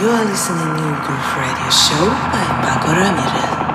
You are listening to Groove Radio Show by Pako Ramirez.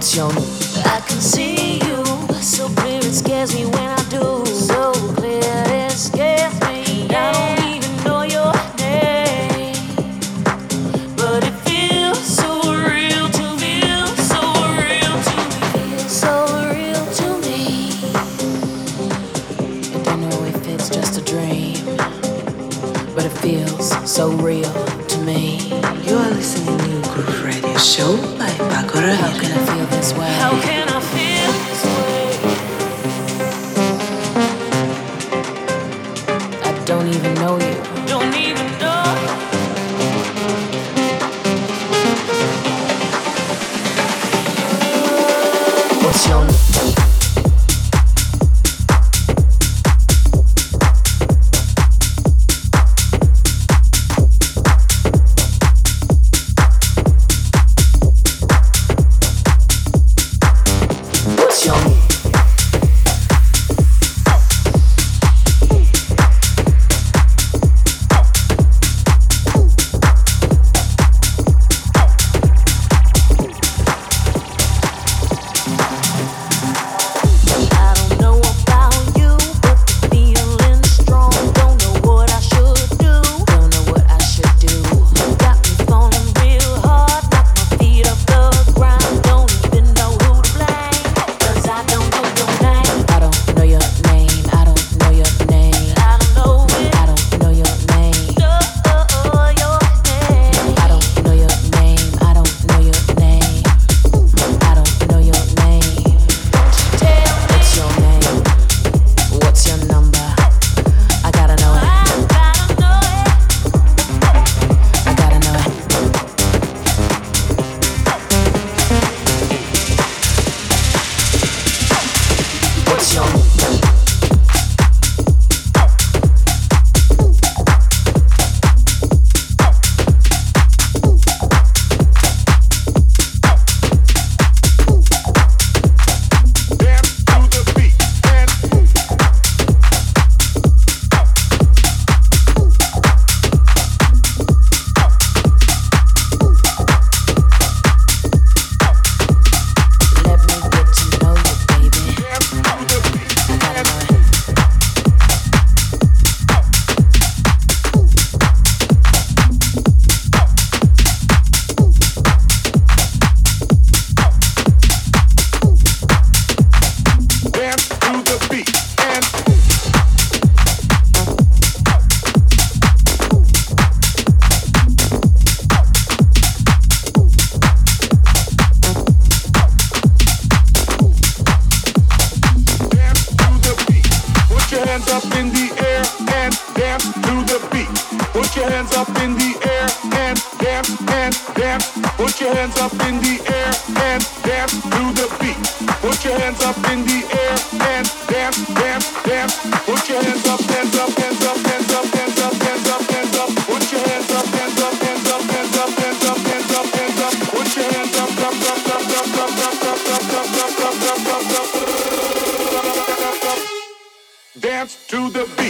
What's your name? gonna feel this way. How can dance to the beat.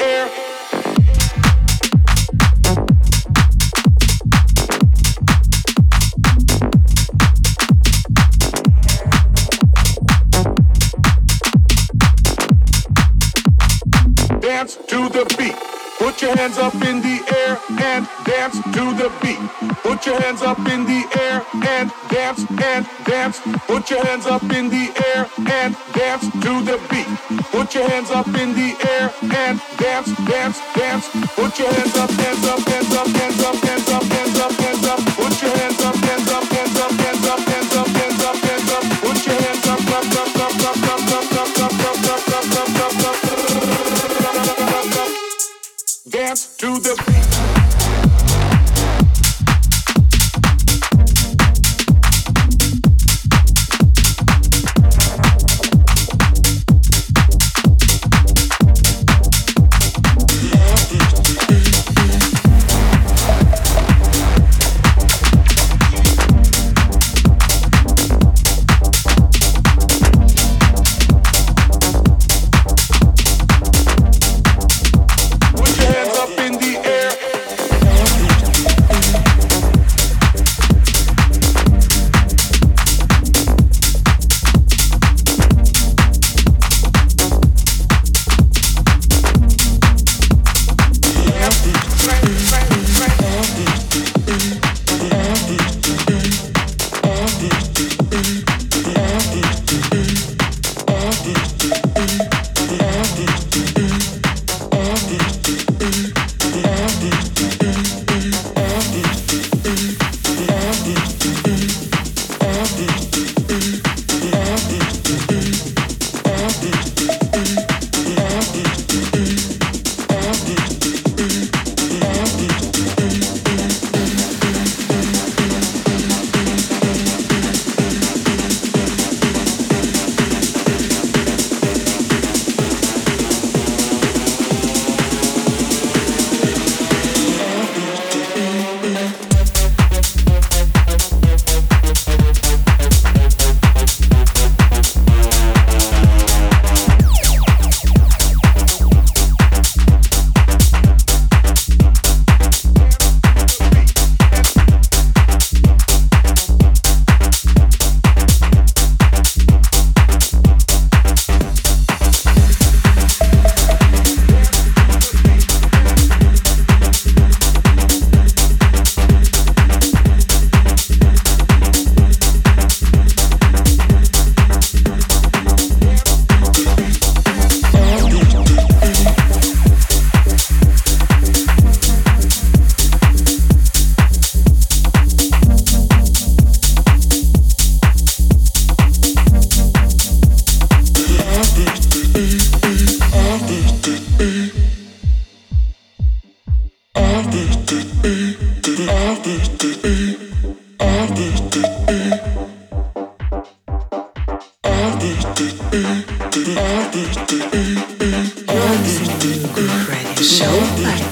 hands up in the air and dance to the beat. Put your hands up in the air and dance and dance. Put your hands up in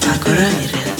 Tá Agora me.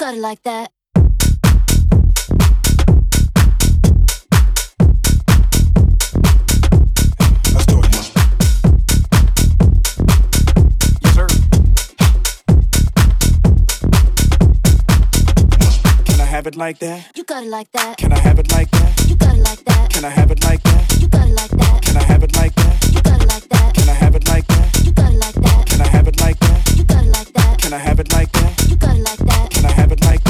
Got it like that. have it like that? You got it like that. Can I have it like that? You got it like that. Can I have it like that? You got it like that. Can I have it like that? You got it like that. Can I have it like that? You got it like that. Can I have it like that? You got it like that. Can I have it like that? You got it I have it like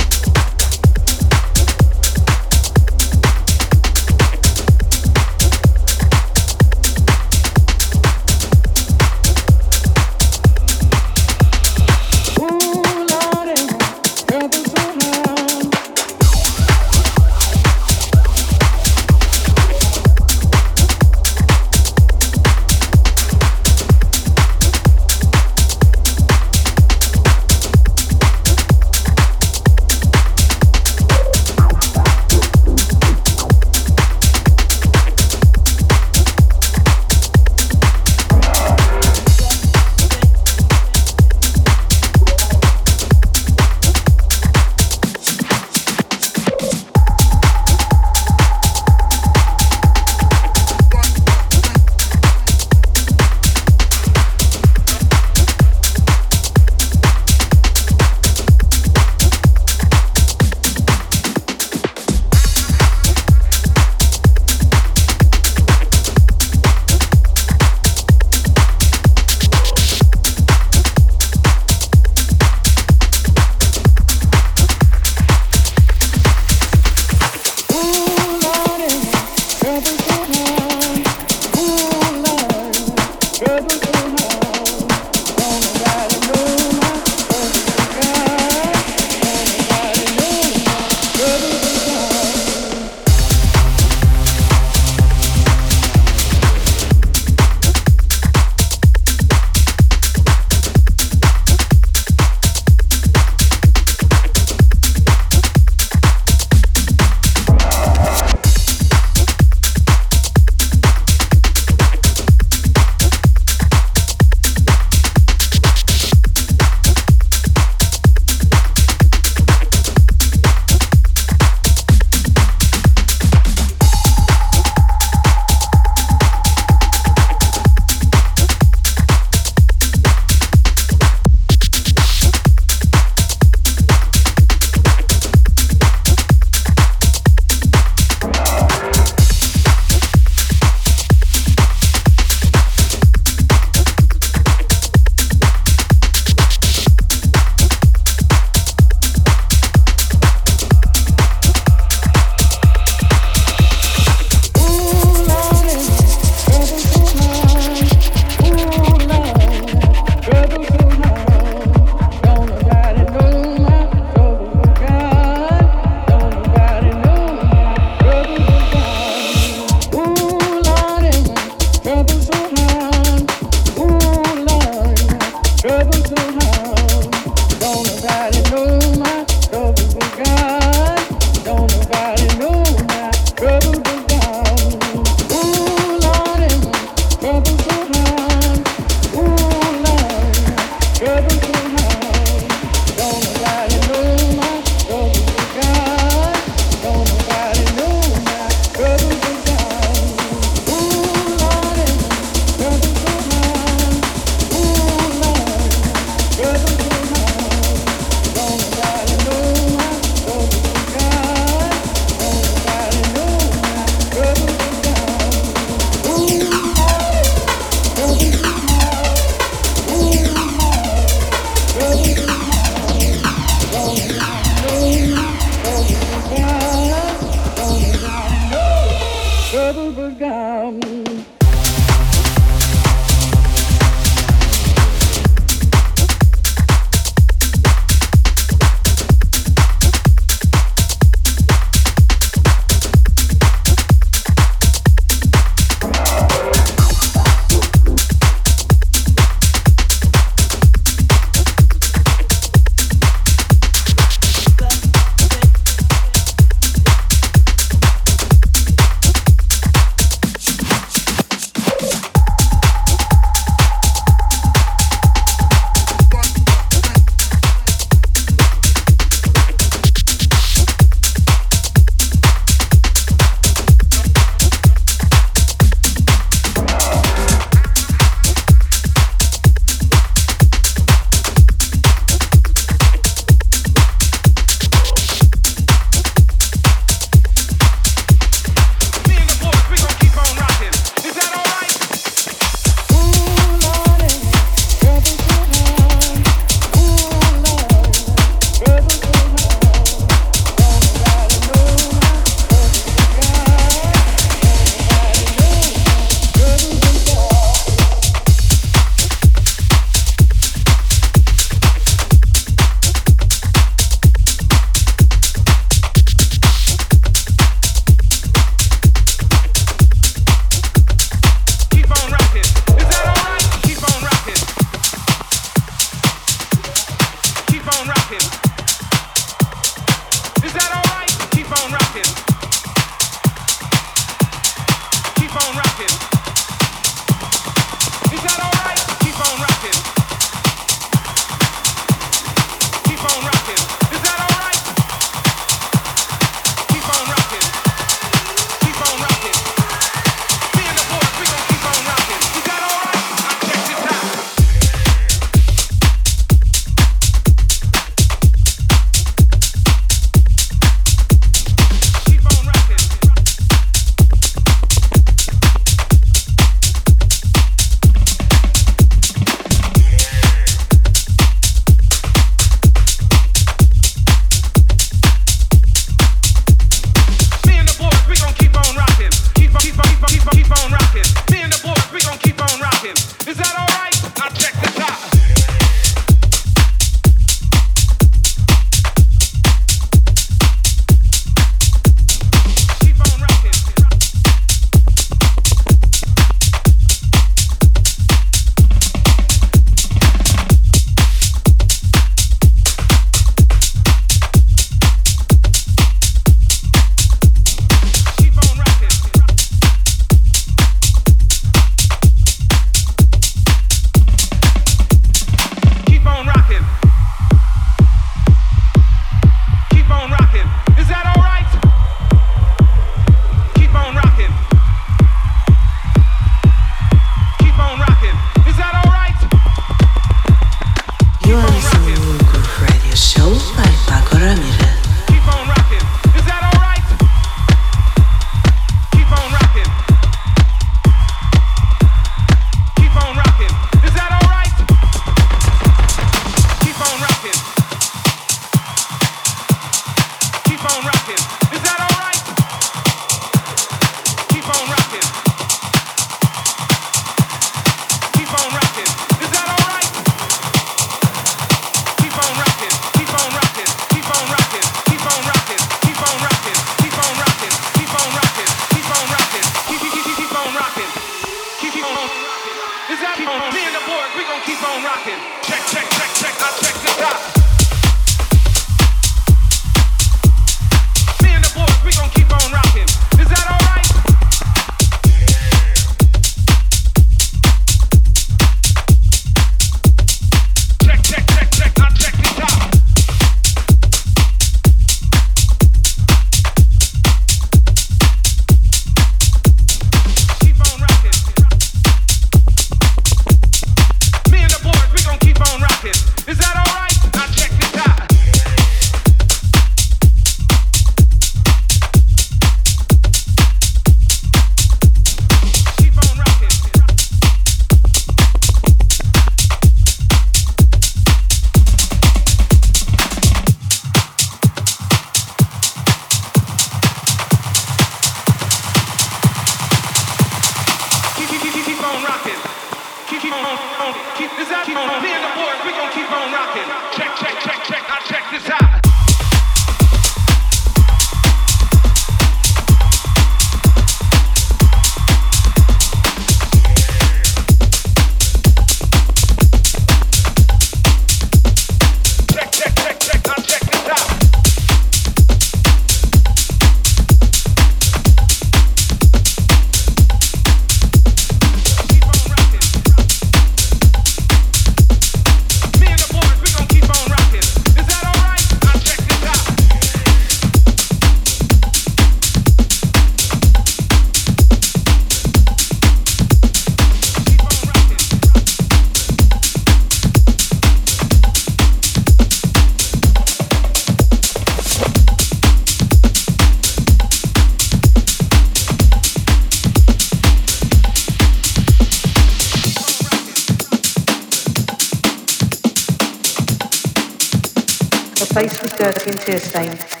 exhausted sleep on the railway station platform.